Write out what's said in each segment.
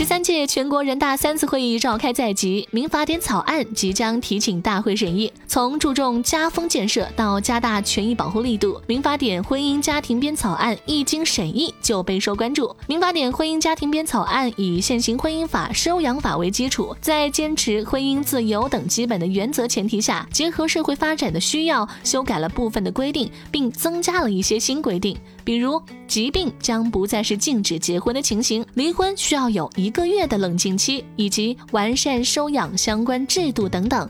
十三届全国人大三次会议召开在即，民法典草案即将提请大会审议。从注重家风建设到加大权益保护力度，民法典婚姻家庭编草案一经审议就备受关注。民法典婚姻家庭编草案以现行婚姻法、收养法为基础，在坚持婚姻自由等基本的原则前提下，结合社会发展的需要，修改了部分的规定，并增加了一些新规定，比如疾病将不再是禁止结婚的情形，离婚需要有一。个月的冷静期，以及完善收养相关制度等等。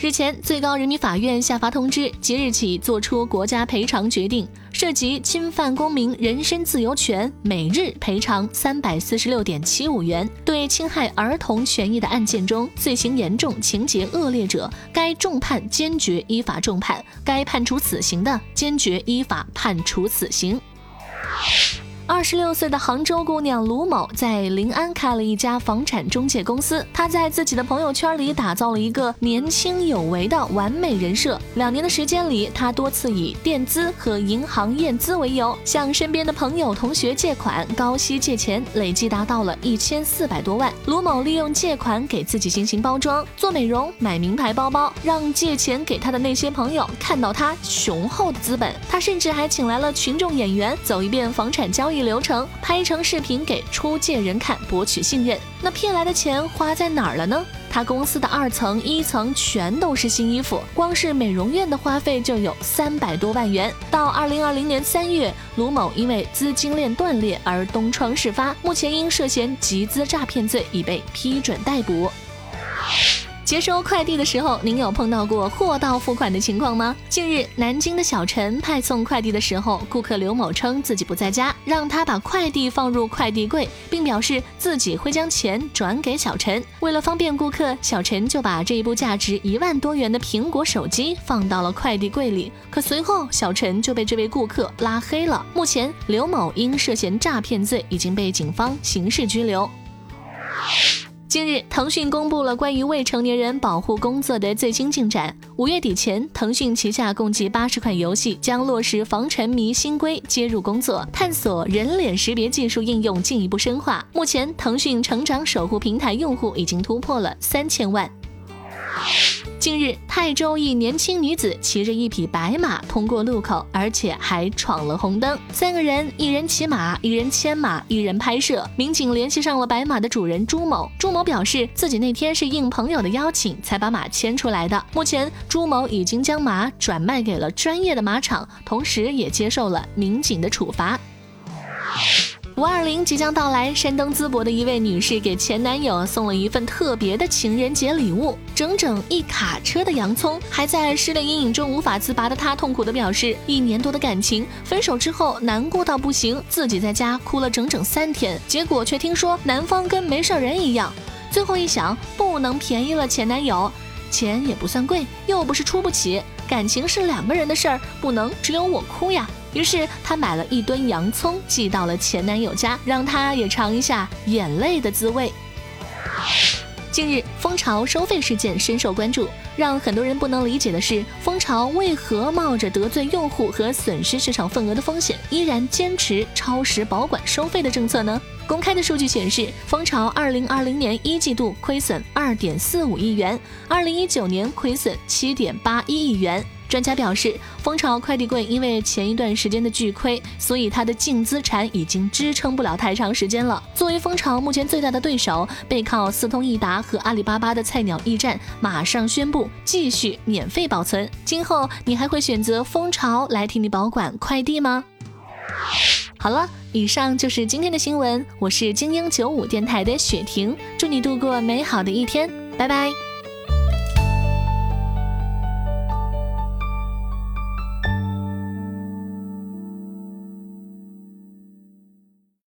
日前，最高人民法院下发通知，即日起作出国家赔偿决定，涉及侵犯公民人身自由权，每日赔偿三百四十六点七五元。对侵害儿童权益的案件中，罪行严重、情节恶劣者，该重判坚决依法重判；该判处死刑的，坚决依法判处死刑。二十六岁的杭州姑娘卢某在临安开了一家房产中介公司。她在自己的朋友圈里打造了一个年轻有为的完美人设。两年的时间里，她多次以垫资和银行验资为由，向身边的朋友、同学借款，高息借钱，累计达到了一千四百多万。卢某利用借款给自己进行包装，做美容、买名牌包包，让借钱给她的那些朋友看到她雄厚的资本。她甚至还请来了群众演员，走一遍房产交易。流程拍成视频给出借人看，博取信任。那骗来的钱花在哪儿了呢？他公司的二层、一层全都是新衣服，光是美容院的花费就有三百多万元。到二零二零年三月，卢某因为资金链断裂而东窗事发，目前因涉嫌集资诈骗罪已被批准逮捕。接收快递的时候，您有碰到过货到付款的情况吗？近日，南京的小陈派送快递的时候，顾客刘某称自己不在家，让他把快递放入快递柜，并表示自己会将钱转给小陈。为了方便顾客，小陈就把这一部价值一万多元的苹果手机放到了快递柜里。可随后，小陈就被这位顾客拉黑了。目前，刘某因涉嫌诈骗罪已经被警方刑事拘留。近日，腾讯公布了关于未成年人保护工作的最新进展。五月底前，腾讯旗下共计八十款游戏将落实防沉迷新规接入工作，探索人脸识别技术应用进一步深化。目前，腾讯成长守护平台用户已经突破了三千万。近日，泰州一年轻女子骑着一匹白马通过路口，而且还闯了红灯。三个人，一人骑马，一人牵马，一人拍摄。民警联系上了白马的主人朱某，朱某表示自己那天是应朋友的邀请才把马牵出来的。目前，朱某已经将马转卖给了专业的马场，同时也接受了民警的处罚。五二零即将到来，山东淄博的一位女士给前男友送了一份特别的情人节礼物，整整一卡车的洋葱。还在失恋阴影中无法自拔的她，痛苦地表示，一年多的感情分手之后难过到不行，自己在家哭了整整三天，结果却听说男方跟没事人一样。最后一想，不能便宜了前男友，钱也不算贵，又不是出不起，感情是两个人的事儿，不能只有我哭呀。于是，她买了一吨洋葱寄到了前男友家，让他也尝一下眼泪的滋味。近日，蜂巢收费事件深受关注，让很多人不能理解的是，蜂巢为何冒着得罪用户和损失市场份额的风险，依然坚持超时保管收费的政策呢？公开的数据显示，蜂巢二零二零年一季度亏损二点四五亿元，二零一九年亏损七点八一亿元。专家表示，蜂巢快递柜因为前一段时间的巨亏，所以它的净资产已经支撑不了太长时间了。作为蜂巢目前最大的对手，背靠四通一达和阿里巴巴的菜鸟驿站，马上宣布继续免费保存。今后你还会选择蜂巢来替你保管快递吗？好了，以上就是今天的新闻。我是精英九五电台的雪婷，祝你度过美好的一天，拜拜。